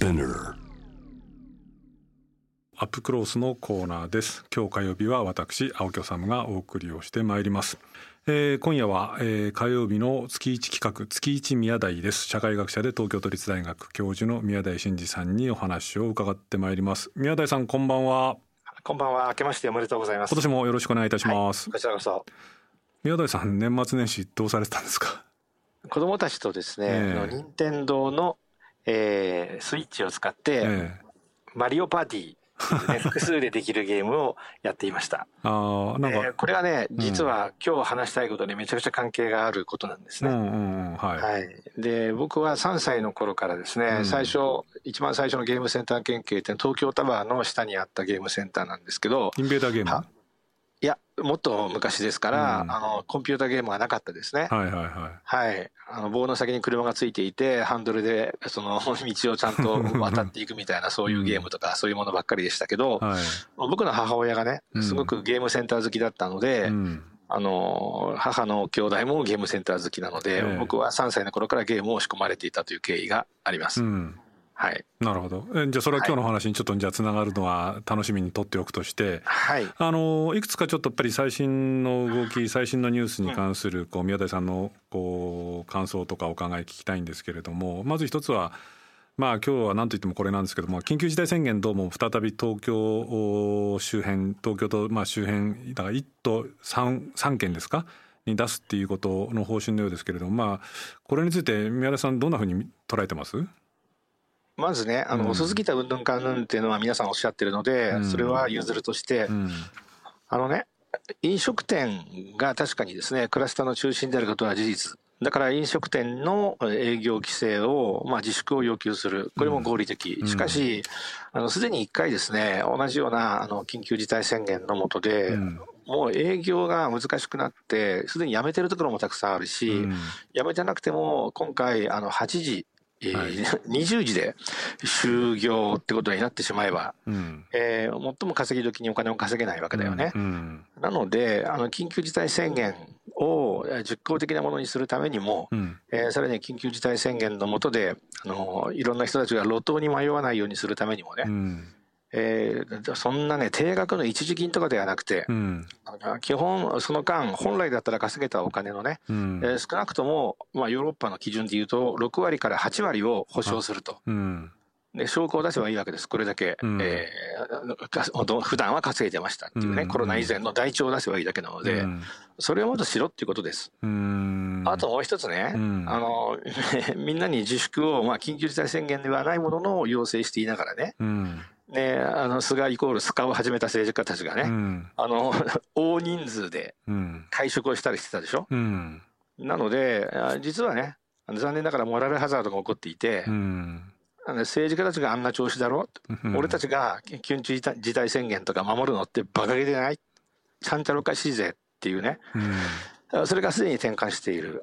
Spinner アップクロースのコーナーです。今日火曜日は私青木治がお送りをしてまいります、えー、今夜は、えー、火曜日の月一企画月一宮台です。社会学者で東京都立大学教授の宮台真司さんにお話を伺ってまいります。宮台さんこんばんは。こんばんは。明けましておめでとうございます。今年もよろしくお願いいたします、はい、こちらこそ。宮台さん年末年始どうされてたんですか？子供たちとですね、えー、任天堂の、えー、スイッチを使って、えー、マリオパーティーね、複数でできるゲームをやっていました。あなんか、えー、これはね、実は今日話したいことにめちゃくちゃ関係があることなんですね。はい、はい。で、僕は3歳の頃からですね、うん、最初、一番最初のゲームセンター研究って東京タワーの下にあったゲームセンターなんですけど。インベーダーゲーム？いや、もっと昔ですから、うん、あの、コンピューターゲームはなかったですね。はいはいはい。はい。あの、棒の先に車がついていて、ハンドルで、その、道をちゃんと渡っていくみたいな、そういうゲームとか、そういうものばっかりでしたけど、はい、僕の母親がね、すごくゲームセンター好きだったので、うん、あの、母の兄弟もゲームセンター好きなので、僕は3歳の頃からゲームを仕込まれていたという経緯があります。うんはい、なるほど。じゃあそれは今日の話にちょっとじゃあつながるのは楽しみにとっておくとして、はい、あのいくつかちょっとやっぱり最新の動き最新のニュースに関するこう宮台さんのこう感想とかお考え聞きたいんですけれどもまず一つはまあ今日は何と言ってもこれなんですけども緊急事態宣言どうも再び東京周辺東京とまあ周辺だから1都 3, 3県ですか？に出すっていうことの方針のようですけれどもまあこれについて宮台さんどんなふうに捉えてます？まずね、あの、遅すぎたうんぬんかんぬんっていうのは皆さんおっしゃってるので、それは譲るとして、あのね、飲食店が確かにですね、クラスターの中心であることは事実。だから飲食店の営業規制を、まあ、自粛を要求する。これも合理的。しかし、あの、すでに一回ですね、同じような、あの、緊急事態宣言の下で、もう営業が難しくなって、すでに辞めてるところもたくさんあるし、辞めてなくても、今回、あの、8時、えーはい、20時で就業ってことになってしまえば、うん、えー、最も稼ぎ時にお金を稼げないわけだよね。うん。うん、なので、あの緊急事態宣言を実効的なものにするためにも、うん、えー、さらに緊急事態宣言の下で、あのいろんな人たちが路頭に迷わないようにするためにもね、うんえー、そんなね、定額の一時金とかではなくて、うん、基本、その間、本来だったら稼げたお金のね、うん、えー、少なくとも、まあ、ヨーロッパの基準でいうと、6割から8割を保証すると。で証拠を出せばいいわけです。これだけ、うん、えー、普段は稼いでましたっていうね、うん、コロナ以前の台帳を出せばいいだけなので、うん、それをもっとしろっていうことです。あともう一つね、あの、みんなに自粛を、まあ、緊急事態宣言ではないものの要請していながらね、ね、あの菅イコールスカを始めた政治家たちがね、うん、あの 大人数で会食をしたりしてたでしょ？うん、なので実はね残念ながらモラルハザードが起こっていて、うん、政治家たちがあんな調子だろ、うん、俺たちが緊急事態宣言とか守るのって馬鹿げでない？ちゃんちゃらおかしいぜっていうね、それがすでに転換している、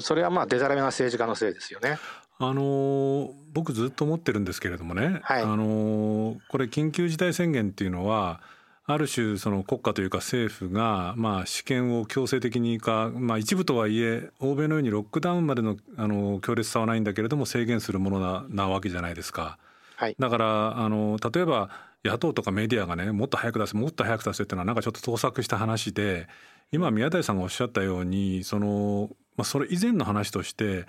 それはまあでたらめな政治家のせいですよね。あの僕ずっと思ってるんですけれどもね、はい、あのこれ緊急事態宣言っていうのはある種その国家というか政府がまあ試験を強制的にか、まあ、一部とはいえ欧米のようにロックダウンまでのあの強烈さはないんだけれども制限するものななわけじゃないですか。はい、だからあの例えば野党とかメディアがねもっと早く出せもっと早く出せっていうのはなんかちょっと盗作した話で今宮台さんがおっしゃったようにその、まあ、それ以前の話として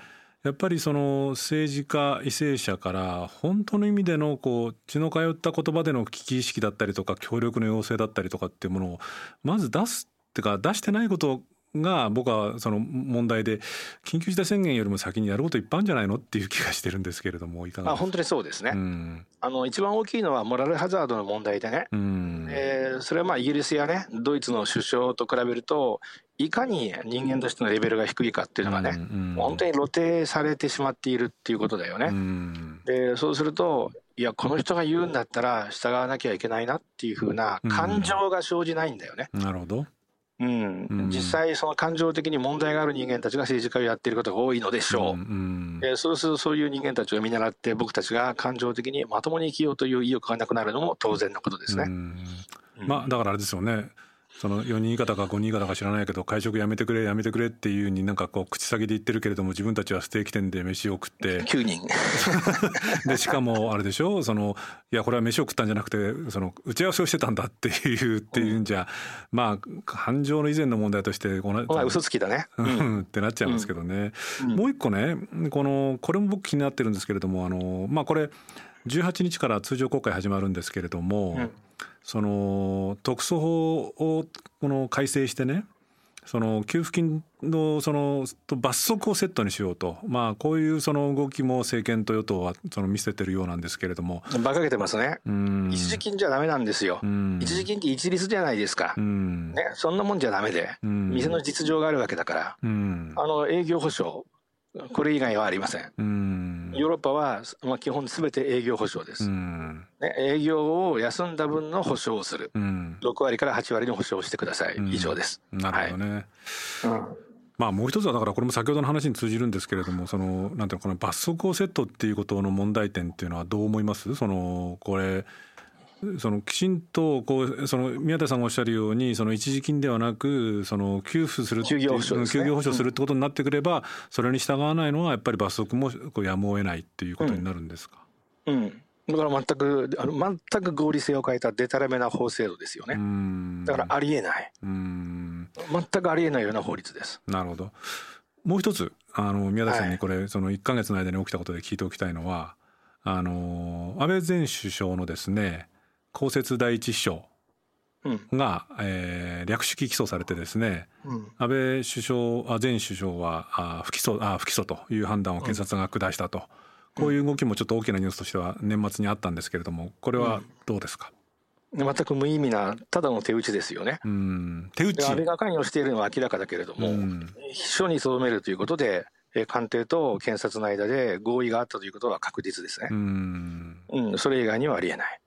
やっぱりその政治家為政者から本当の意味でのこう血の通った言葉での危機意識だったりとか協力の要請だったりとかっていうものをまず出すっていうか出してないことが僕はその問題で緊急事態宣言よりも先にやることいっぱいあるんじゃないのっていう気がしてるんですけれどもいかがあ本当にそうですね、うん、あの一番大きいのはモラルハザードの問題でね、うん、えー、それはまあイギリスやねドイツの首相と比べるといかに人間としてのレベルが低いかっていうのがね、うん、本当に露呈されてしまっているっていうことだよね。でそうするといやこの人が言うんだったら従わなきゃいけないなっていうふうな感情が生じないんだよね。なるほどうん、実際、その感情的に問題がある人間たちが政治家をやっていることが多いのでしょう、うんうん、えー、そうするとそういう人間たちを見習って、僕たちが感情的にまともに生きようという意欲がなくなるのも当然のことですね。うん、まあ、だからあれですよねその4人以下だか5人以下だか知らないけど会食やめてくれやめてくれっていうになんかこう口先で言ってるけれども自分たちはステーキ店で飯を食って。9人。でしかもあれでしょ？そのいやこれは飯を食ったんじゃなくてその打ち合わせをしてたんだっていうっていうんじゃ、うん、まあ感情の以前の問題としてこの嘘つきだね、うん、ってなっちゃいますけどね、うん、もう一個ねこのこれも僕気になってるんですけれどもあのまあこれ18日から通常国会始まるんですけれども、その特措法をこの改正してねその給付金のその罰則をセットにしようと、まあ、こういうその動きも政権と与党はその見せてるようなんですけれども。馬鹿げてますね、一時金じゃだめなんですよ、一時金って一律じゃないですか、ね、そんなもんじゃだめで、店の実情があるわけだから、あの営業保証、これ以外はありません。んヨーロッパは、まあ、基本すべて営業保証です、ね。営業を休んだ分の保証をする。6割から8割の保証をしてください。以上です。なるほどね。はいうんまあもう一つはだからこれも先ほどの話に通じるんですけれどもそのなんていうのこの罰則をセットっていうことの問題点っていうのはどう思います？そのこれそのきちんとこうその宮田さんがおっしゃるようにその一時金ではなくその給付する休業保障、ね、休業保障するってことになってくれば、それに従わないのはやっぱり罰則もこうやむを得ないっていうことになるんですか？うん、うんだから全くあの全く合理性を欠いたでたらめな法制度ですよね。だからありえない。全くありえないような法律です。なるほど。もう一つあの宮田さんにこれ、はい、その1か月の間に起きたことで聞いておきたいのはあの安倍前首相のですね公設第一秘書が、うん、えー、略式起訴されてですね、うん、安倍首相あ前首相はあ不起訴あ不起訴という判断を検察が下したと、うん、こういう動きもちょっと大きなニュースとしては年末にあったんですけれどもこれはどうですか、全く無意味なただの手打ちですよね。手打ち。安倍が関与しているのは明らかだけれども、秘書にとどめるということで官邸と検察の間で合意があったということは確実ですね。うん、それ以外にはありえない。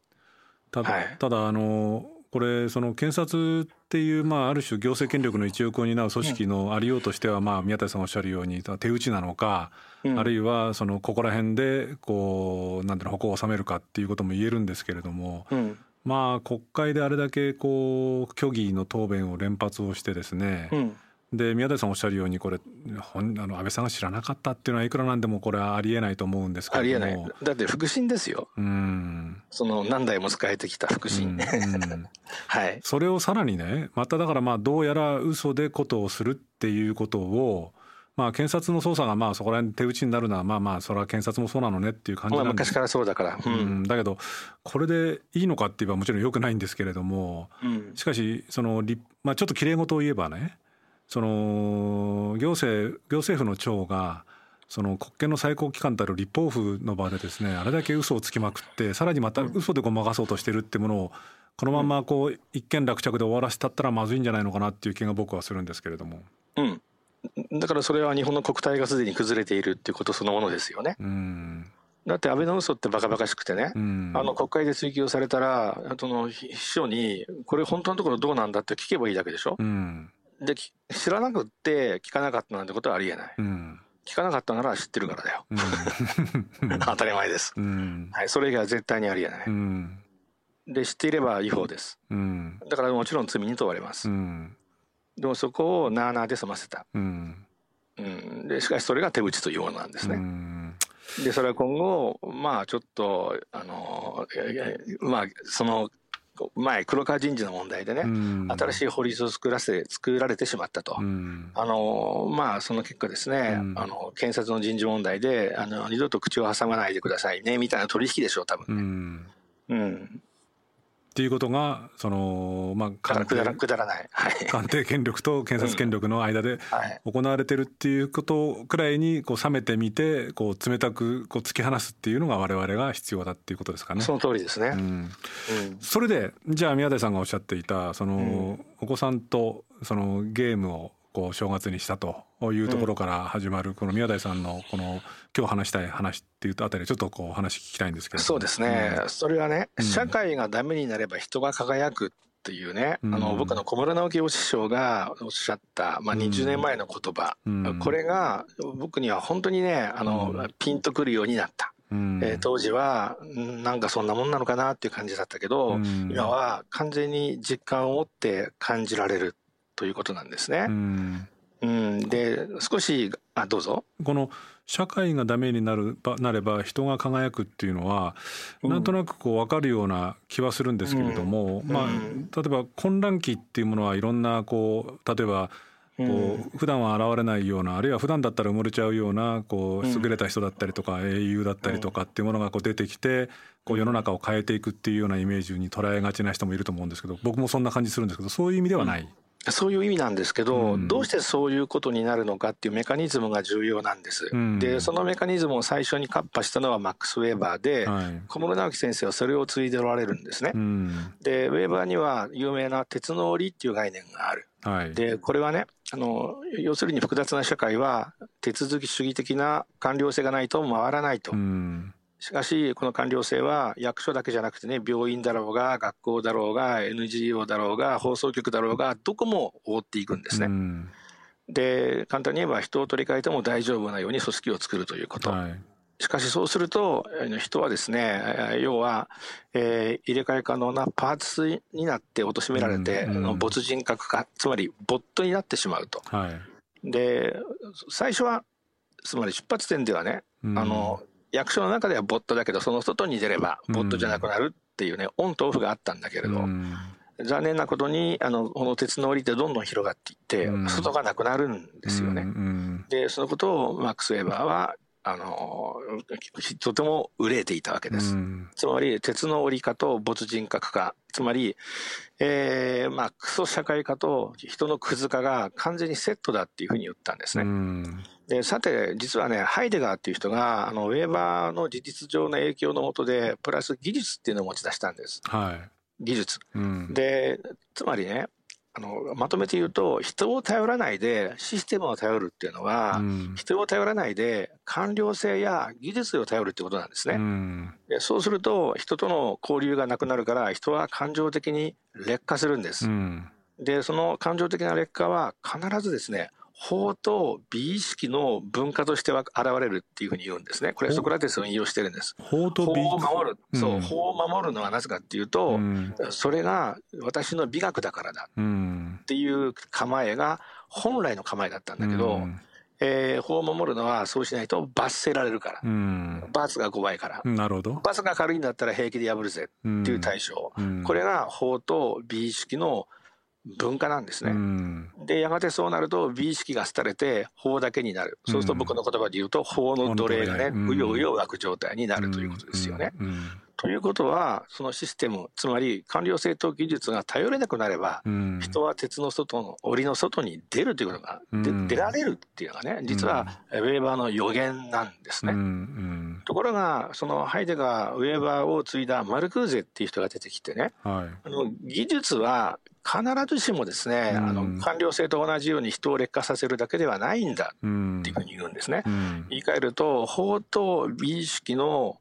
ただはい、ただあのこれその検察っていう、まあ、ある種行政権力の一翼を担う組織のありようとしては、まあ、宮田さんおっしゃるように手打ちなのか、うん、あるいはそのここら辺でこうなんていうの矛を収めるかっていうことも言えるんですけれども、うん、まあ国会であれだけこう虚偽の答弁を連発をしてですね、うんで宮台さんおっしゃるようにこれあの安倍さんが知らなかったっていうのはいくらなんでもこれはありえないと思うんですけどありえない。だって腹心ですよ。うん。その何代も使えてきた腹心、うんうん、はい。それをさらにねまただからまあどうやら嘘でことをするっていうことをまあ検察の捜査がまあそこら辺手打ちになるのはまあまあそれは検察もそうなのねっていう感じなんで。昔からそうだから、うん、うん、だけどこれでいいのかって言えばもちろんよくないんですけれども、うん、しかしその、まあ、ちょっときれい事を言えばねその行政行政府の長がその国権の最高機関たる立法府の場でですねあれだけ嘘をつきまくってさらにまた嘘でごまかそうとしてるってものをこのままこう一件落着で終わらせたったらまずいんじゃないのかなっていう気が僕はするんですけれども。うんだからそれは日本の国体がすでに崩れているっていうことそのものですよね。うんだって安倍の嘘ってバカバカしくてね、うん、あの国会で追及されたら、あの秘書に、これ本当のところどうなんだって聞けばいいだけでしょ。うん、で知らなくって聞かなかったなんてことはありえない、うん、聞かなかったなら知ってるからだよ、うん、当たり前です、うん、はい、それ以外は絶対にありえない、で知っていれば違法です、だからもちろん罪に問われます、でもそこをなあなあで済ませた、うん。でしかしそれが手打ちというものなんですね、でそれは今後まあちょっとあのまあその前黒川人事の問題でね、うん、新しい法律を作らせ作られてしまったと、うん、あのまあその結果ですね、うん、あの検察の人事問題であの二度と口を挟まないでくださいねみたいな取引でしょう多分ね。うんっていうことがそのまあ官邸くだらない、はい、官邸権力と検察権力の間で行われてるっていうことくらいにこう冷めてみてこう冷たくこう突き放すっていうのが我々が必要だっていうことですかね。その通りですね。うん、うん、それでじゃあ宮台さんがおっしゃっていたその、お子さんとそのゲームをこう正月にしたというところから始まるこの宮台さんのこの今日話したい話っていうあたりちょっとこう話聞きたいんですけどそうですね、うん、それはね、社会がダメになれば人が輝くっていうね、うん、あの僕の小室直樹お師匠がおっしゃった、まあ、20年前の言葉、うん、これが僕には本当にねあの、ピンとくるようになった。うん、えー、当時はなんかそんなもんなのかなっていう感じだったけど、うん、今は完全に実感を持って感じられるということなんですね。うん、うん、で少しあどうぞ。この社会がダメになるなれば人が輝くっていうのは、なんとなくこう分かるような気はするんですけれども、まあ例えば混乱期っていうものはいろんなこう例えばこう普段は現れないようなあるいは普段だったら埋もれちゃうようなこう優れた人だったりとか英雄だったりとかっていうものがこう出てきてこう世の中を変えていくっていうようなイメージに捉えがちな人もいると思うんですけど僕もそんな感じするんですけどそういう意味ではない。そういう意味なんですけど、うん、どうしてそういうことになるのかっていうメカニズムが重要なんです。うん、で、そのメカニズムを最初にカッパしたのはマックス・ウェーバーで、はい、小室直樹先生はそれを継いでおられるんですね。うん、で、ウェーバーには有名な鉄の檻っていう概念がある。はい、で、これはね、あの、要するに複雑な社会は手続き主義的な官僚性がないと回らないと。しかし、この官僚性は役所だけじゃなくてね、病院だろうが、学校だろうが、NGO だろうが、放送局だろうが、どこも覆っていくんですね。で、簡単に言えば人を取り替えても大丈夫なように組織を作るということ。はい、しかしそうすると、人はですね、要は、えー、入れ替え可能なパーツになって貶められて、うんうん、没人格化、つまりボットになってしまうと。はい、で、最初は、つまり出発点ではね、うん、あの、役所の中ではボットだけど、その外に出ればボットじゃなくなるっていうね、オンとオフがあったんだけれど、残念なことに、あの、この鉄の檻ってどんどん広がっていって、外がなくなるんですよね。で、そのことをマックス・ウェーバーは、あの、とても憂えていたわけです。つまり、鉄の折り化と没人格化、つまり、えー、まあ、クソ社会化と人のクズ化が完全にセットだっていうふうに言ったんですね。で、さて、実はね、ハイデガーっていう人が、あの、ウェーバーの事実上の影響のもとで、プラス技術っていうのを持ち出したんです。はい。技術。うん、で、つまりね、あのまとめて言うと人を頼らないでシステムを頼るっていうのは、うん、人を頼らないで官僚性や技術を頼るってことなんですね、うん、でそうすると人との交流がなくなるから人は感情的に劣化するんです、うん、でその感情的な劣化は必ずですね法と美意識の文化としては現れるっていうふうに言うんですね。これソクラテスを引用してるんです。法と美法を守る。そう、法を守るのはなぜかっていうと、うん、それが私の美学だからだっていう構えが本来の構えだったんだけど、うん、えー、法を守るのはそうしないと罰せられるから。うん、罰が5倍から。なるほど。罰が軽いんだったら平気で破るぜっていう対象。これが法と美意識の文化なんですね。でやがてそうなると美意識が廃れて法だけになる。そうすると僕の言葉で言うと法の奴隷がねうようよ湧く状態になるということですよね。ということはそのシステムつまり官僚性と技術が頼れなくなれば、人は鉄の外の檻の外に出るということが、出られるっていうのがね実はウェーバーの予言なんですね。ところがそのハイデガーウェーバーを継いだマルクーゼっていう人が出てきてね、はい、あの技術は必ずしもですね、うん、あの官僚性と同じように人を劣化させるだけではないんだっていうふうに言うんですね。うん、言い換えると法と美意識の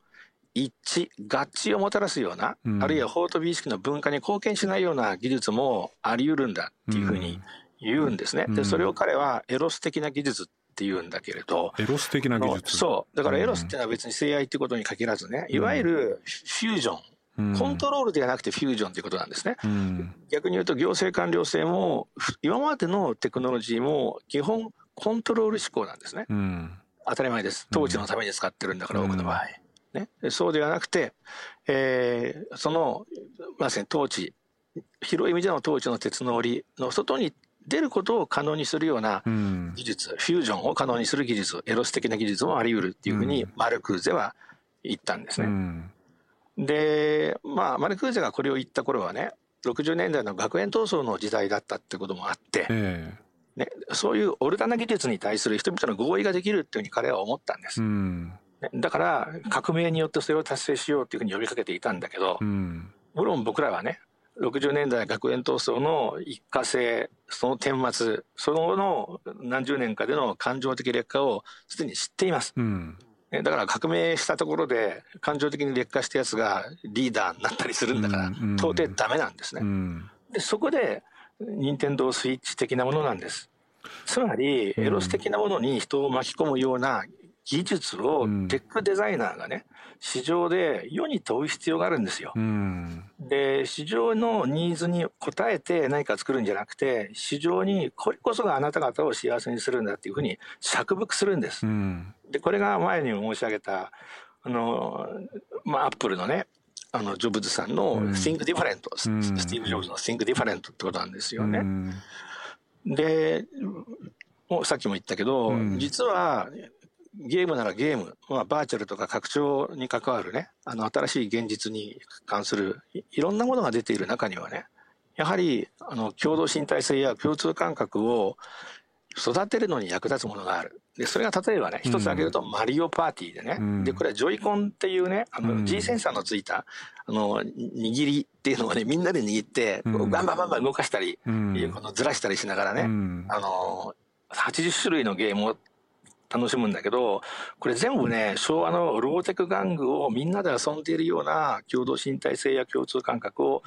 一致合致をもたらすような、うん、あるいは法と美意識の文化に貢献しないような技術もあり得るんだっていうふうに言うんですね。でそれを彼はエロス的な技術って言うんだけれど。エロス的な技術そう。だからエロスっていうのは別に性愛ってことに限らずね、いわゆるフュージョン。コントロールではなくてフュージョンということなんですね。うん、逆に言うと行政官僚制も今までのテクノロジーも基本コントロール思考なんですね。うん、当たり前です。統治のために使ってるんだから、多くの場合。ね、そうではなくて、えー、そのまさに統治広い意味での統治の鉄の檻の外に出ることを可能にするような技術、うん、フュージョンを可能にする技術エロス的な技術もあり得るっていうふうにマルクーゼは言ったんですね。うん。で、まあ、マルクーゼがこれを言った頃はね、60年代の学園闘争の時代だったってこともあって、えー、ね、そういうオルタナ技術に対する人々の合意ができるっていうふうに彼は思ったんです。うんだから革命によってそれを達成しようっていうふうに呼びかけていたんだけど、うん、もろん僕らはね60年代学園闘争の一過性その顛末その後の何十年かでの感情的劣化をすでに知っています。うんだから革命したところで感情的に劣化したやつがリーダーになったりするんだから、到底ダメなんですね。でそこで任天堂スイッチ的なものなんです。つまりエロス的なものに人を巻き込むような技術をテックデザイナーがね、市場で世に問う必要があるんですよ。うん、で、市場のニーズに応えて何か作るんじゃなくて、市場にこれこそがあなた方を幸せにするんだっていうふうに釈伏するんです。うん、で、これが前にも申し上げた、あの、まあ、アップルのね、あの、ジョブズさんの Think Different、うん、スティーブ・ジョブズの Think Different ってことなんですよね。で、もうさっきも言ったけど、実はゲームならゲーム、まあ、バーチャルとか拡張に関わるね、あの、新しい現実に関するい、いろんなものが出ている中にはね、やはり、あの、共同身体性や共通感覚を育てるのに役立つものがある。で、それが例えばね、一つ挙げると、マリオパーティーでね、うん、で、これはジョイコンっていうね、あの、G センサーのついた、あの、握りっていうのをね、みんなで握って、バンバンバンバン動かしたり、うん、このずらしたりしながらね、うん、あの、80種類のゲームを楽しむんだけど、これ全部ね、昭和のローテク玩具をみんなで遊んでいるような共同身体性や共通感覚を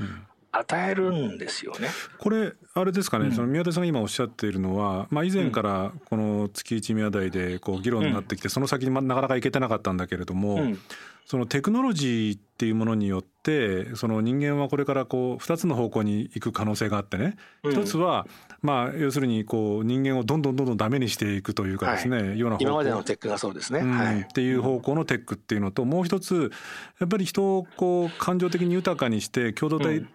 与えるんですよね。これあれですかね、うん、その宮田さんが今おっしゃっているのは、まあ、以前からこの月一宮台でこう議論になってきて、うん、その先になかなかいけてなかったんだけれども、うん、そのテクノロジーっていうものによってその人間はこれからこう2つの方向に行く可能性があってね、一つはまあ要するにこう人間をどんどんどんどんダメにしていくというかですね、はい、ような今までのテックがそうですね、はい、っていう方向のテックっていうのともう一つやっぱり人をこう感情的に豊かにして共同体、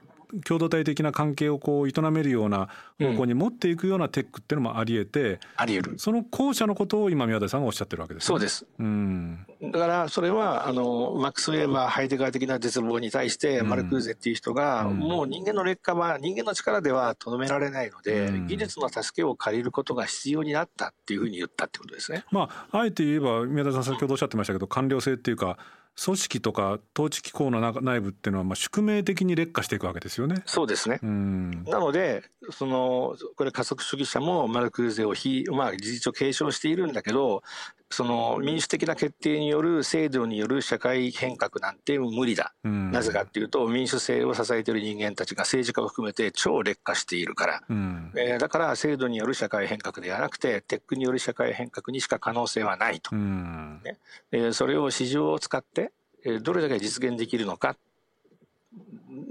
共同体的な関係をこう営めるような方向に持っていくようなテックっていうのもありえて、あり得る。その後者のことを今宮台さんがおっしゃってるわけです、ね、そうです、うん、だからそれはあのマックス・ウェーバーハイデガー的な絶望に対してマルクーゼっていう人が、うん、もう人間の劣化は人間の力ではとどめられないので、うん、技術の助けを借りることが必要になったっていうふうに言ったってことですね。まああえて言えば宮田さん先ほどおっしゃってましたけど官僚性っていうか組織とか統治機構の内部っていうのはまあ宿命的に劣化していくわけですよね。そうですね。なのでそのこれ加速主義者もマルクーゼを非まあ事実上継承しているんだけどその民主的な決定による制度による社会変革なんて無理だ、うん、なぜかっていうと民主制を支えている人間たちが政治家を含めて超劣化しているから、うん、えー、だから制度による社会変革ではなくてテックによる社会変革にしか可能性はないと、うん、ね。えー、それを市場を使って、えー、どれだけ実現できるのか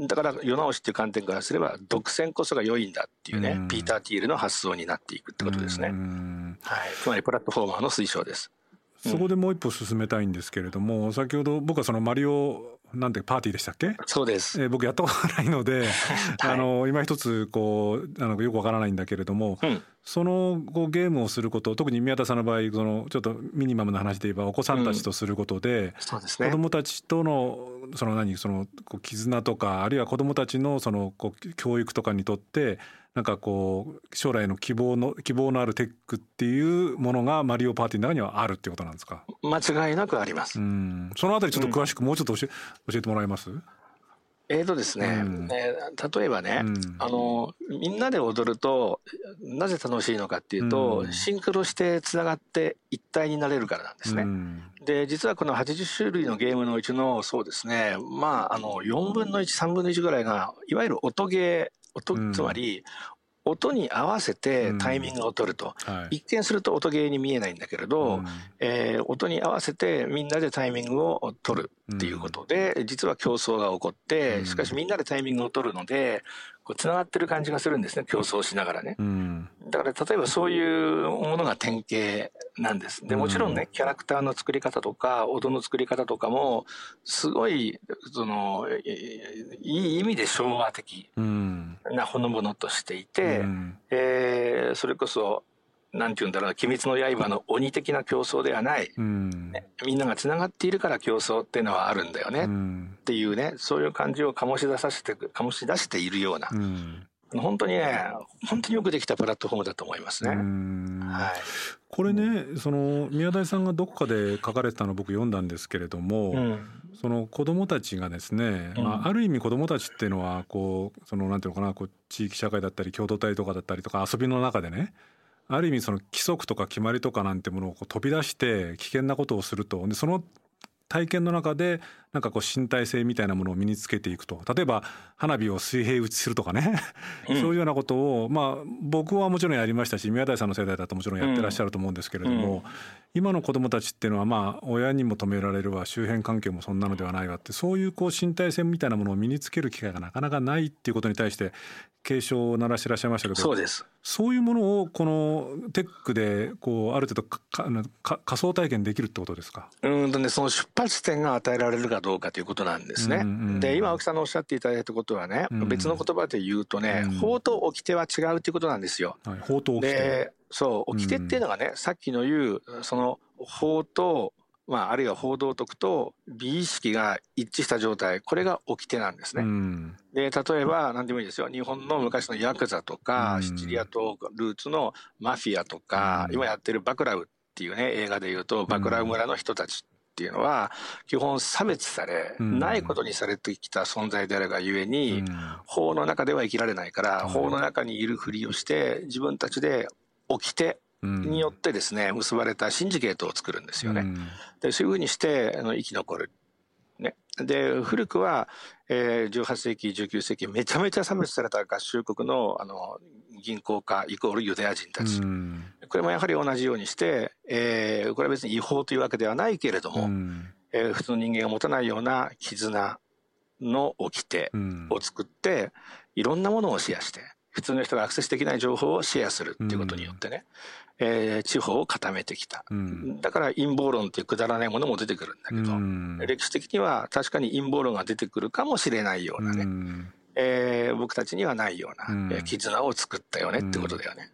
だから世直しっていう観点からすれば独占こそが良いんだっていうね、うん、ピーター・ティールの発想になっていくってことですね。はい、つまりプラットフォーマーの推奨です。そこでもう一歩進めたいんですけれども、先ほど僕はそのマリオなんてパーティーでしたっけ？そうです、えー、僕やったことないので、はい、あの今一つこうあのよくわからないんだけれども、うん、そのこうゲームをすること特に宮田さんの場合そのちょっとミニマムな話で言えばお子さんたちとすることで、うん。そうですね、子どもたちとのその何そのこう絆とかあるいは子どもたちのそのこう教育とかにとってなんかこう将来の希望の希望のあるテックっていうものがマリオパーティーの中にはあるっていうことなんですか？間違いなくあります。うん。そのあたりちょっと詳しくもうちょっと教え,、教えてもらえます？えーとですね、うん、えー、例えばね、うん、あのみんなで踊るとなぜ楽しいのかっていうと、うん、シンクロしてつながって一体になれるからなんですね。で実はこの80種類のゲームのうちのそうですねまああの4分の13分の1ぐらいがいわゆる音ゲー音、つまり音に合わせてタイミングを取ると、うんはい、一見すると音ゲーに見えないんだけれど、うん、えー、音に合わせてみんなでタイミングを取るっていうことで、うん、実は競争が起こってしかしみんなでタイミングを取るのでこう繋がってる感じがするんですね競争しながらね、だから例えばそういうものが典型なんです。でもちろんねキャラクターの作り方とか音の作り方とかもすごいそのいい意味で昭和的なほのぼのとしていて、うん、えー、それこそなんて言うんだろう「鬼滅の刃」の鬼的な競争ではない、うん、ね、みんながつながっているから競争っていうのはあるんだよね、うん、っていうねそういう感じを醸し出させて醸し出しているような、うん、本当にね本当によくできたプラットフォームだと思いますね。はい、これねその宮台さんがどこかで書かれてたの僕読んだんですけれども、うん、その子どもたちがですね、うん、まあ、ある意味子どもたちっていうのはこうそのなんていうのかなこう地域社会だったり共同体とかだったりとか遊びの中でねある意味その規則とか決まりとかなんてものをこう飛び出して危険なことをすると。でその体験の中でなんかこう身体性みたいなものを身につけていくと。例えば花火を水平打ちするとかね。そういうようなことをまあ僕はもちろんやりましたし宮台さんの世代だともちろんやってらっしゃると思うんですけれども、今の子どもたちっていうのはまあ親にも止められるわ周辺環境もそんなのではないわって。そういうこう身体性みたいなものを身につける機会がなかなかないっていうことに対して警鐘を鳴らしてらっしゃいましたけどそうです。そういうものをこのテックでこうある程度仮想体験できるってことですか？うんとねその出発点が与えられるかどうかということなんですね。うんうん、で今青木さんのおっしゃっていただいたことはね、うん、別の言葉で言うとね、うん、法と掟は違うっていうことなんですよ。はい、法と掟。でそう掟っていうのがね、さっきの言うその法とまあ、あるいは報道徳と美意識が一致した状態これが掟なんですね。うん、で例えば何でもいいですよ。日本の昔のヤクザとか、うん、シチリア島ルーツのマフィアとか、うん、今やってるバクラウっていうね映画でいうとバクラウ村の人たちっていうのは基本差別され、ないことにされてきた存在であるがゆえに、法の中では生きられないから、法の中にいるふりをして自分たちで起きてによってですね、結ばれたシンジケートを作るんですよね。でそういうふうにしてあの生き残る。ね、で古くは、えー、18世紀19世紀めちゃめちゃ差別された合衆国のあの銀行家イコールユダヤ人たち、これもやはり同じようにして、えー、これは別に違法というわけではないけれども、えー、普通の人間が持たないような絆の掟を作って、いろんなものをシェアして普通の人がアクセスできない情報をシェアするっていうことによってね、えー、地方を固めてきた、うん、だから陰謀論っていうくだらないものも出てくるんだけど、うん、歴史的には確かに陰謀論が出てくるかもしれないようなね、うん、えー、僕たちにはないような、うん、絆を作ったよねってことだよね。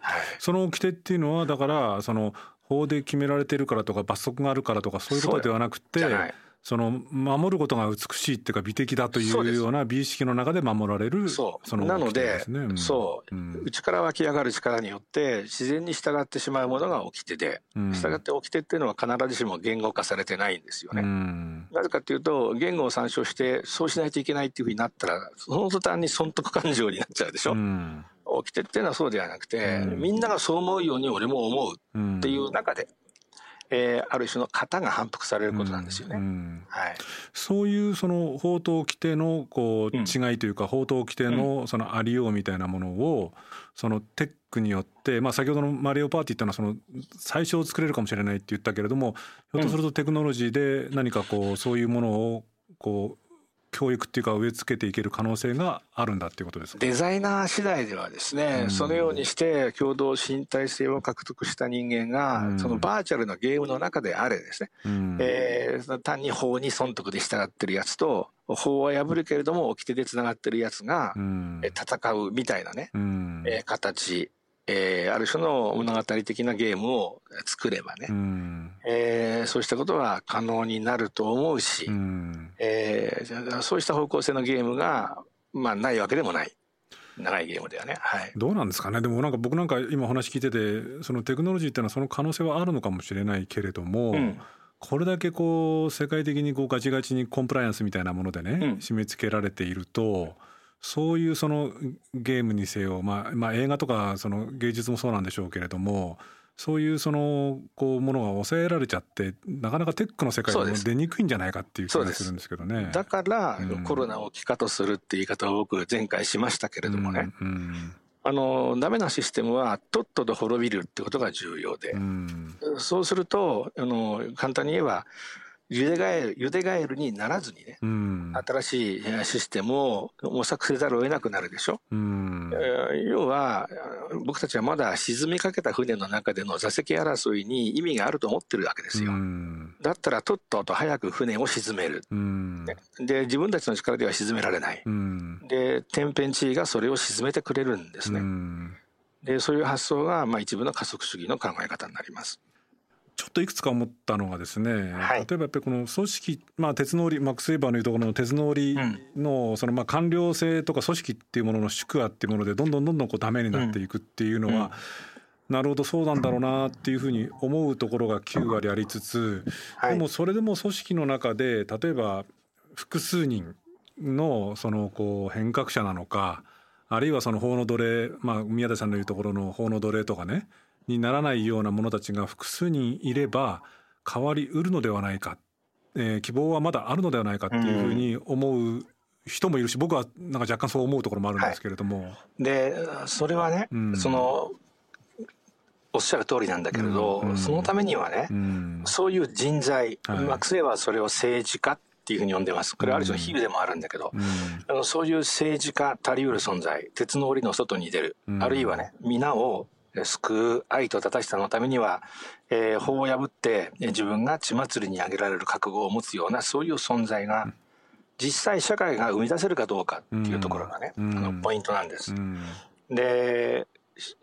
はい、その掟っていうのはだからその法で決められてるからとか罰則があるからとかそういうことではなくて。その守ることが美しいっていうか美的だというような美意識の中で守られるその、なので、うん、そう、うん、内から湧き上がる力によって自然に従ってしまうものが起きてで、うん、従って起きてっていうのは必ずしも言語化されてないんですよね。なぜかというと言語を参照してそうしないといけないっていうふうになったらその途端に損得感情になっちゃうでしょ。起きてっていうのはそうではなくて、みんながそう思うように俺も思うっていう中で。えー、ある種の型が反復されることなんですよね。はい、そういうその法と規定のこう違いというか、法と規定のそのありようみたいなものをそのテックによって、まあ、先ほどのマリオパーティーっていうのはその最初を作れるかもしれないって言ったけれどもひょっとするとテクノロジーで何かこうそういうものをこう教育っていうか植え付けていける可能性があるんだっていうことですデザイナー次第ではですね、うん、そのようにして共同身体性を獲得した人間が、うん、そのバーチャルのゲームの中であれですね、うん、えー、単に法に損得で従ってるやつと法は破るけれども掟でつながってるやつが、うん、戦うみたいなね、うん、えー、形えー、ある種の物語的なゲームを作ればね、うん、えー、そうしたことは可能になると思うし、うん、えー、そうした方向性のゲームが、まあ、ないわけでもない。長いゲームではね、はい、どうなんですかね。でもなんか僕なんか今話聞いててそのテクノロジーっていうのはその可能性はあるのかもしれないけれども、うん、これだけこう世界的にこうガチガチにコンプライアンスみたいなものでね、うん、締め付けられているとそういうそのゲームにせよ、まあ、まあ映画とかその芸術もそうなんでしょうけれどもそういうそのこうものが抑えられちゃってなかなかテックの世界も出にくいんじゃないかっていう気がするんですけどね。だから、うん、コロナを気化とするって言い方を僕前回しましたけれどもね、うんうん、あのダメなシステムはとっとと滅びるってことが重要で、うん、そうするとあの簡単に言えばゆでガエル、ゆでガエルにならずにね、うん、新しいシステムを模索せざるを得なくなるでしょ？うん、要は、僕たちはまだ沈みかけた船の中での座席争いに意味があると思ってるわけですよ。うん、だったらとっとと早く船を沈める、ね、で、自分たちの力では沈められない。で、天変地異がそれを沈めてくれるんですね。で、そういう発想が、まあ、一部の加速主義の考え方になります。ちょっといくつか思ったのがですね、はい、例えばやっぱりこの組織、まあ、鉄の織マックス・ウェーバーのいうところの鉄の織のそのまあ官僚性とか組織っていうものの宿和っていうものでどんどんどんどんこうダメになっていくっていうのは、うん。うんなるほどそうなんだろうなっていうふうに思うところが9割ありつつ、はい、でもそれでも組織の中で例えば複数人のそのこう変革者なのかあるいはその法の奴隷、まあ、宮田さんの言うところの法の奴隷とかねにならないような者たちが複数人いれば変わりうるのではないか。っえー、希望はまだあるのではないかっていうふうに思う人もいるし僕はなんか若干そう思うところもあるんですけれども。はい、でそれはね、うん、そのおっしゃる通りなんだけれど、うん、そのためにはね、うん、そういう人材、はい、マックス・ウェーはそれを政治家っていうふうに呼んでます。これはある種の比喩でもあるんだけど、うん、あのそういう政治家たりうる存在、鉄の檻の外に出る、あるいはね、皆を救う愛と正しさのためには、えー、法を破って自分が血祭りにあげられる覚悟を持つようなそういう存在が、実際社会が生み出せるかどうかっていうところがね、あのポイントなんです。で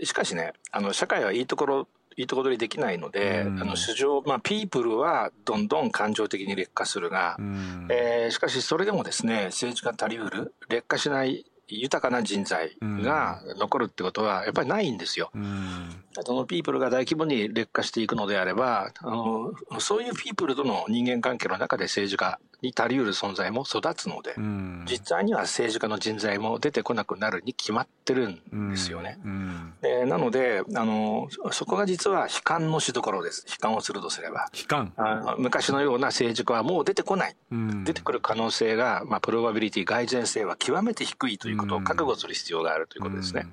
しかしねあの社会はいいところいいとこ取りできないので、うん、あの市場、まあ、ピープルはどんどん感情的に劣化するが、うん、えー、しかしそれでもですね政治家足りうる劣化しない豊かな人材が残るってことはやっぱりないんですよ。うん、そのピープルが大規模に劣化していくのであればあのそういうピープルとの人間関係の中で政治家に足りうる存在も育つので、うん、実際には政治家の人材も出てこなくなるに決まってるんですよね。うんうん、なのであのそこが実は悲観のしどころです。悲観をするとすれば。悲観あ昔のような政治家はもう出てこない。出てくる可能性が、まあ、プロバビリティ、蓋然性は極めて低いということを覚悟する必要があるということですね。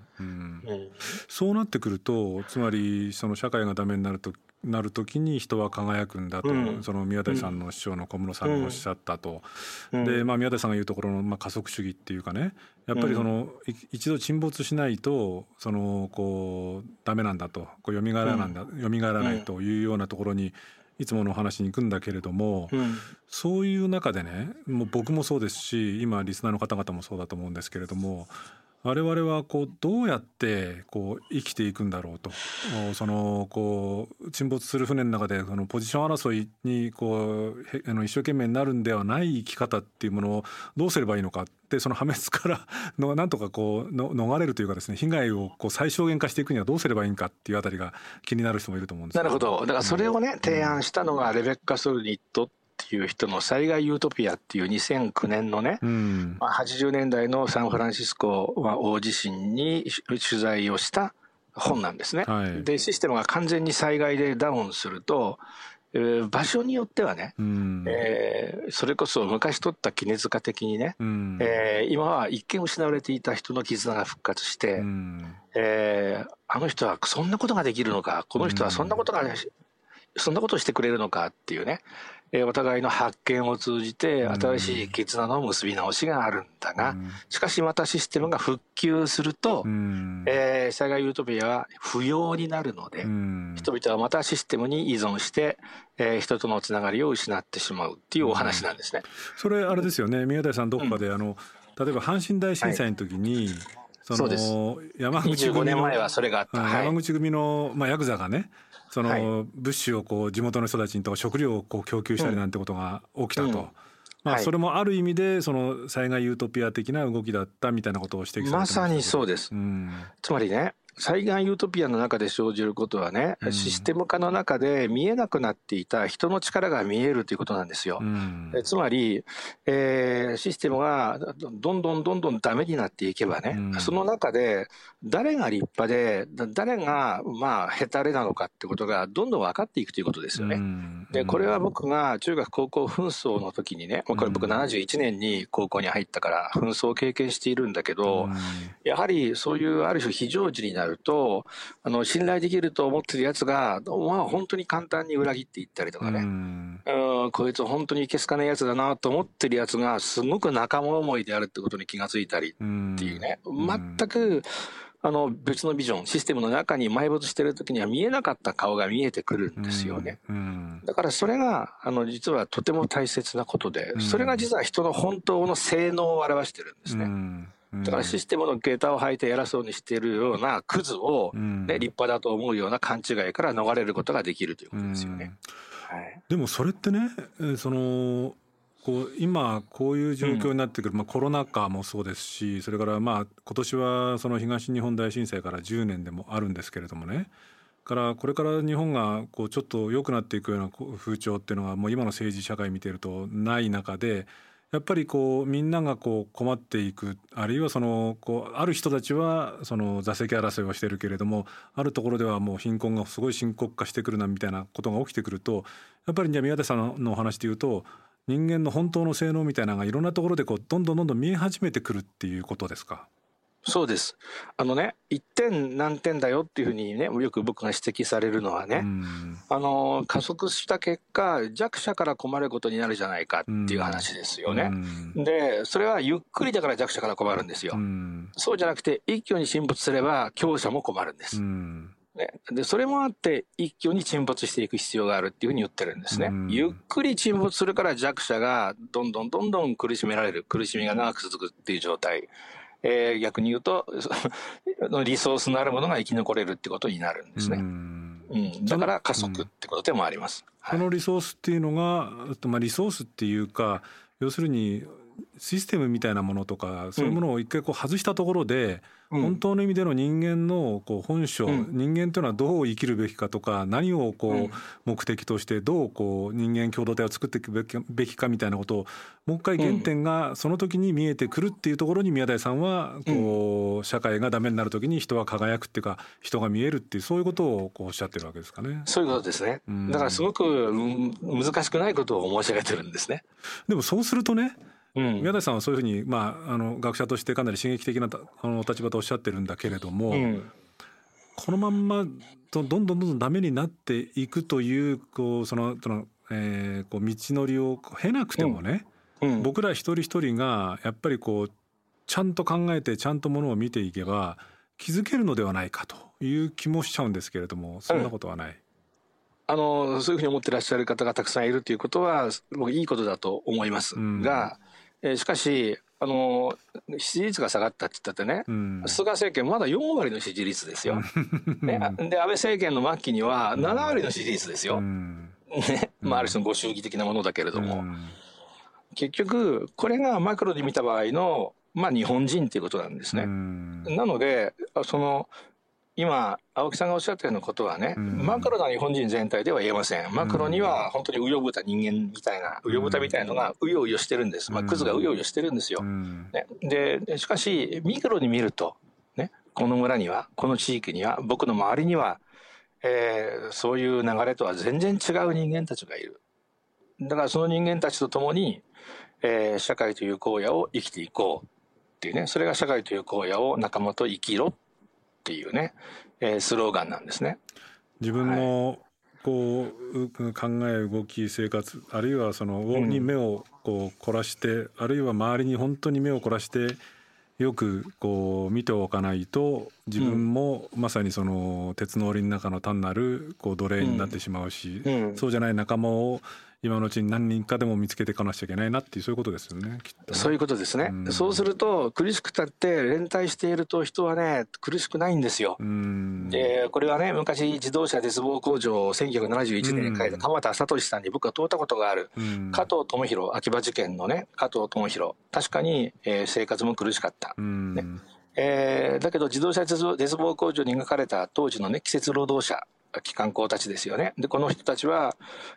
そうなってくるとつまりその社会がダメになるとなる時に人は輝くんだと、うん、その宮台さんの師匠の小室さんがおっしゃったと、うん、で、まあ、宮台さんが言うところの、まあ、加速主義っていうかねやっぱりその、うん、一度沈没しないとそのこうダメなんだと。こう蘇らなんだ、蘇らないというようなところにいつもの話に行くんだけれども、そういう中でねもう僕もそうですし今リスナーの方々もそうだと思うんですけれども我々はこうどうやってこう生きていくんだろうと。そのこう沈没する船の中でそのポジション争いにこうあの一生懸命になるんではない生き方っていうものをどうすればいいのか。ってその破滅からのなんとかこうの逃れるというかですね被害をこう最小限化していくにはどうすればいいんかっていうあたりが気になる人もいると思うんですなるほど。だからそれをね、提案したのがレベッカ・ソルニットっていう人の災害ユートピアっていう2009年のね、うん、まあ、80年代のサンフランシスコ大地震に取材をした本なんですね。はい、でシステムが完全に災害でダウンすると、えー、場所によってはね、うん、えー、それこそ昔取った絹塚的にね、うん、えー、今は一見失われていた人の絆が復活して、うん、えー、あの人はそんなことができるのかこの人はそんなことが、ね、そんなことをしてくれるのかっていうね、えお互いの発見を通じて新しい絆の結び直しがあるんだが、しかしまたシステムが復旧すると、えー、災害ユートピアは不要になるので、人々はまたシステムに依存して、えー、人とのつながりを失ってしまうっていうお話なんですね。それあれですよね。宮台さんどこかで、あの例えば阪神大震災の時に、はい。その山口組の山口組の、まあ、ヤクザがねその、はい、物資をこう地元の人たちにとか食料をこう供給したりなんてことが起きたと。うん。まあ、それもある意味でその災害ユートピア的な動きだったみたいなことを指摘されてまさにそうです、うん、つまりね災害ユートピアの中で生じることはね、うん、システム化の中で見えなくなっていた人の力が見えるということなんですよ。うん、つまり、えー、システムがどんどんどんどんダメになっていけばね、うん、その中で誰が立派で、誰がまあヘタレなのかってことがどんどん分かっていくということですよね。で、これは僕が中学高校紛争の時にね、これ僕71年に高校に入ったから紛争を経験しているんだけど、やはりそういうある種非常時になると、あの、信頼できると思ってるやつが、まあ本当に簡単に裏切っていったりとかね、うん。こいつ本当にいけすかないやつだなと思ってるやつが、すごく仲間思いであるってことに気がついたりっていうね、全く、あの別のビジョン、システムの中に埋没してる時には見えなかった顔が見えてくるんですよね。だからそれが、あの実はとても大切なことで、それが実は人の本当の性能を表してるんですね。だからシステムの下駄を履いて偉そうにしているようなクズを、ね、立派だと思うような勘違いから逃れることができるということですよね。はい、でもそれってね、そのこう今こういう状況になってくる、まあ、コロナ禍もそうですしそれからまあ今年はその東日本大震災から10年でもあるんですけれどもね。からこれから日本がこうちょっと良くなっていくような風潮っていうのがもう今の政治社会見てるとない中でやっぱりこうみんながこう困っていくあるいはそのこうある人たちはその座席争いをしてるけれどもあるところではもう貧困がすごい深刻化してくるなみたいなことが起きてくるとやっぱりじゃあ宮田さんのお話で言うと人間の本当の性能みたいなのがいろんなところでこうどんどんどんどん見え始めてくるっていうことですか？そうです。あのね、1点何点だよっていうふうにね、よく僕が指摘されるのはね、あの、加速した結果、弱者から困ることになるじゃないかっていう話ですよね。で、それはゆっくりだから弱者から困るんですよ。そうじゃなくて、一挙に沈没すれば強者も困るんです。ね、でそれもあって一挙に沈没していく必要があるっていうふうに言ってるんですね。ゆっくり沈没するから弱者がどんどんどんどん苦しめられる苦しみが長く続くっていう状態。えー、逆に言うと リソースのあるものが生き残れるってことになるんですね。うん、だから加速ってことでもあります。このリソースっていうのが、まあ、リソースっていうか要するにシステムみたいなものとかそういうものを一回こう外したところで、本当の意味での人間のこう本性、人間というのはどう生きるべきかとか何をこう目的としてどうこう人間共同体を作っていくべきかみたいなことをもう一回原点がその時に見えてくるっていうところに宮台さんはこう社会がダメになる時に人は輝くっていうか人が見えるっていうそういうことをこうおっしゃってるわけですかね。そういうことですね。だからすごく難しくないことを申し上げてるんですね。でもそうするとねうん、宮台さんはそういうふうに、まあ、あの学者としてかなり刺激的なあの立場とおっしゃってるんだけれども、うん、このまんまどんどんどんどんダメになっていくというこうそのその、えー、こう道のりを経なくてもね、うん、僕ら一人一人がやっぱりこうちゃんと考えてちゃんとものを見ていけば気づけるのではないかという気もしちゃうんですけれどもそんなことはない？あのそういうふうに思ってらっしゃる方がたくさんいるということは僕いいことだと思いますが、えー、しかし、あのー、支持率が下がったって言ったってね、うん、菅政権まだ4割の支持率ですよ。ね、で、安倍政権の末期には7割の支持率ですよ。うん、ね、まあ、ある種のご祝儀的なものだけれども、うん、結局、これがマクロで見た場合の、まあ、日本人っていうことなんですね。なので、その、今青木さんがおっしゃったようなことはね、うん、マクロな日本人全体では言えません。マクロには本当にうよぶた人間みたいなうよぶたみたいのがうようよしてるんです、まあ、クズがうようよしてるんですよ、ね、でしかしミクロに見ると、ね、この村にはこの地域には僕の周りには、えー、そういう流れとは全然違う人間たちがいる。だからその人間たちと共に、えー、社会という荒野を生きていこうっていうね。それが社会という荒野を仲間と生きろっていうね、えー、スローガンなんですね。自分のこう考え動き生活あるいはそのに目をこう凝らして、うん、あるいは周りに本当に目を凝らしてよくこう見ておかないと自分もまさにその鉄の檻の中の単なるこう奴隷になってしまうし、そうじゃない仲間を今のうちに何人かでも見つけていかなきゃいけないなっていうそういうことですよねそういうことですね、うん、そうすると苦しくたって連帯していると人はね苦しくないんですよ、うん、でこれはね昔自動車鉄棒工場を1971年に書いた鎌田聡さんに僕は通ったことがある、うん、加藤智弘秋葉事件のね加藤智弘確かに、えー、生活も苦しかった、ね。えー、だけど自動車鉄棒工場に描かれた当時のね季節労働者機関工たちですよね。で、この人たちは、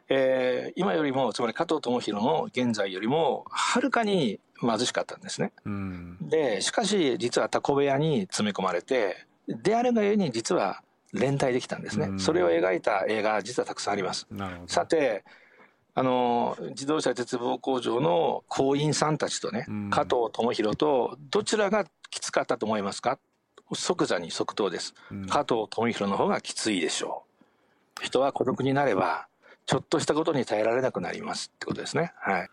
えー、今よりも、つまり加藤智弘の現在よりも、はるかに貧しかったんですね。うん、で、しかし、実はタコ部屋に詰め込まれて、であるがゆえに実は連帯できたんですね。うん、それを描いた映画、実はたくさんあります。さて、あの、自動車鉄棒工場の工員さんたちとね、うん、加藤智弘と、どちらがきつかったと思いますか？即座に即答です。加藤智弘の方がきついでしょう。人は孤独になれば、ちょっとしたことに耐えられなくなりますってことですね。はい。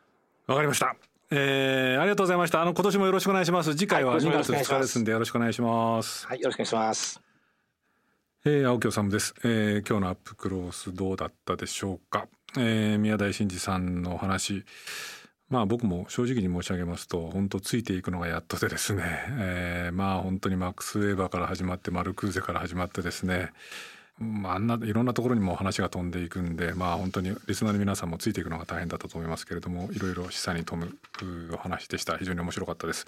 わかりました。えー、ありがとうございました。あの、今年もよろしくお願いします。次回は2月2日ですんで、よろしくお願いします。はい、よろしくお願いします。えー、青木治です、えー、今日のアップクロースどうだったでしょうか。えー、宮台真司さんのお話。まあ僕も正直に申し上げますと本当ついていくのがやっとでですね、えー、まあ本当にマックス・ウェーバーから始まってマルクーゼから始まってですねまあ、あんないろんなところにも話が飛んでいくんでまあ本当にリスナーの皆さんもついていくのが大変だったと思いますけれどもいろいろ示唆に富むお話でした非常に面白かったです。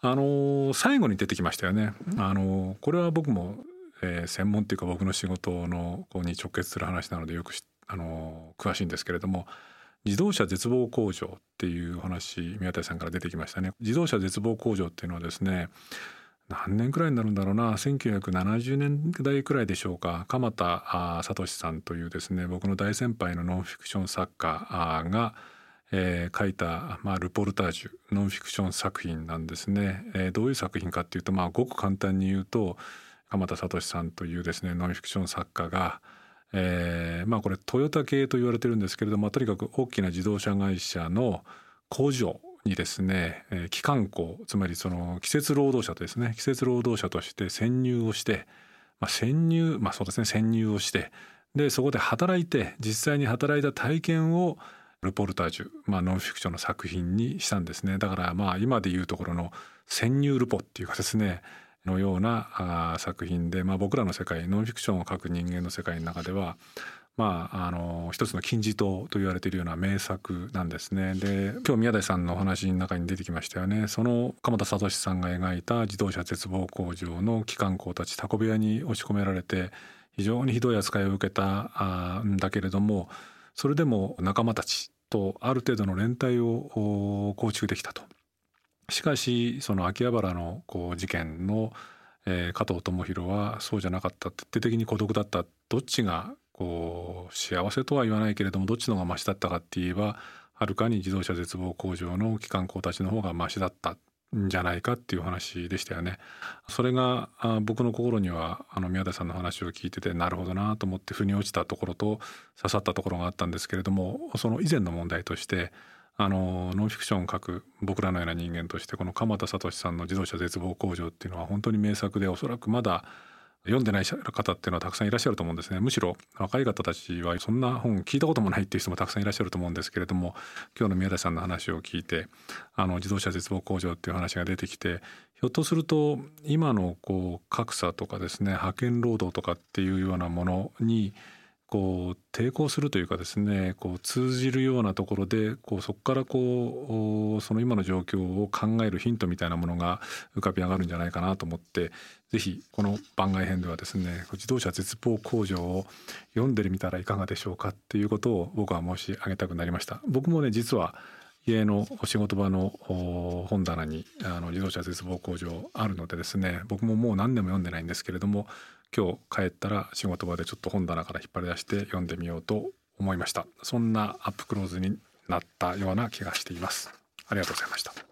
あの最後に出てきましたよね。あのこれは僕も、えー、専門っていうか僕の仕事のこに直結する話なのでよくあの詳しいんですけれども自動車絶望工場っていう話宮台さんから出てきましたね。自動車絶望工場っていうのはですね何年くらいになるんだろうな。1970年代くらいでしょうか。鎌田聡さんというですね僕の大先輩のノンフィクション作家が、えー、書いた、まあ、ルポルタージュノンフィクション作品なんですね。えー、どういう作品かっていうと、まあ、ごく簡単に言うと鎌田聡さんというですねノンフィクション作家が、えー、まあこれトヨタ系と言われてるんですけれどもとにかく大きな自動車会社の工場にですね、えー、機関工つまりその季節労働者とですね。季節労働者として潜入をして、まあ、潜入まあそうですね。潜入をしてでそこで働いて実際に働いた体験をルポルタージュ、まあ、ノンフィクションの作品にしたんですね。だからまあ今でいうところの潜入ルポっていうかですねのようなあ作品で、まあ、僕らの世界ノンフィクションを書く人間の世界の中ではまあ、あの一つの金字塔と言われているような名作なんですね。で今日宮台さんのお話の中に出てきましたよねその鎌田聡さんが描いた自動車絶望工場の機関工たちタコ部屋に押し込められて非常にひどい扱いを受けたんだけれどもそれでも仲間たちとある程度の連帯を構築できたと。しかしその秋葉原のこう事件の、えー、加藤智弘はそうじゃなかった徹底的に孤独だったどっちがこう幸せとは言わないけれどもどっちの方がマシだったかって言えばはるかに自動車絶望工場の機関工たちの方がマシだったんじゃないかっていう話でしたよね。それがあ僕の心にはあの宮田さんの話を聞いててなるほどなと思って腑に落ちたところと刺さったところがあったんですけれどもその以前の問題としてあのノンフィクションを書く僕らのような人間としてこの鎌田聡さんの「自動車絶望工場」っていうのは本当に名作でおそらくまだ読んでない方っていうのはたくさんいらっしゃると思うんですね。むしろ若い方たちはそんな本聞いたこともないっていう人もたくさんいらっしゃると思うんですけれども今日の宮田さんの話を聞いてあの自動車絶望工場っていう話が出てきてひょっとすると今のこう格差とかですね派遣労働とかっていうようなものにこう抵抗するというかですねこう通じるようなところでこうそこからこうその今の状況を考えるヒントみたいなものが浮かび上がるんじゃないかなと思って是非この番外編ではですね自動車絶望工場を読んでみたらいかがでしょうかっていうことを僕は申し上げたくなりました。僕もね実は家の仕事場の本棚にあの自動車絶望工場あるのでですね僕ももう何年も読んでないんですけれども今日帰ったら仕事場でちょっと本棚から引っ張り出して読んでみようと思いました。そんなアップクローズになったような気がしています。ありがとうございました。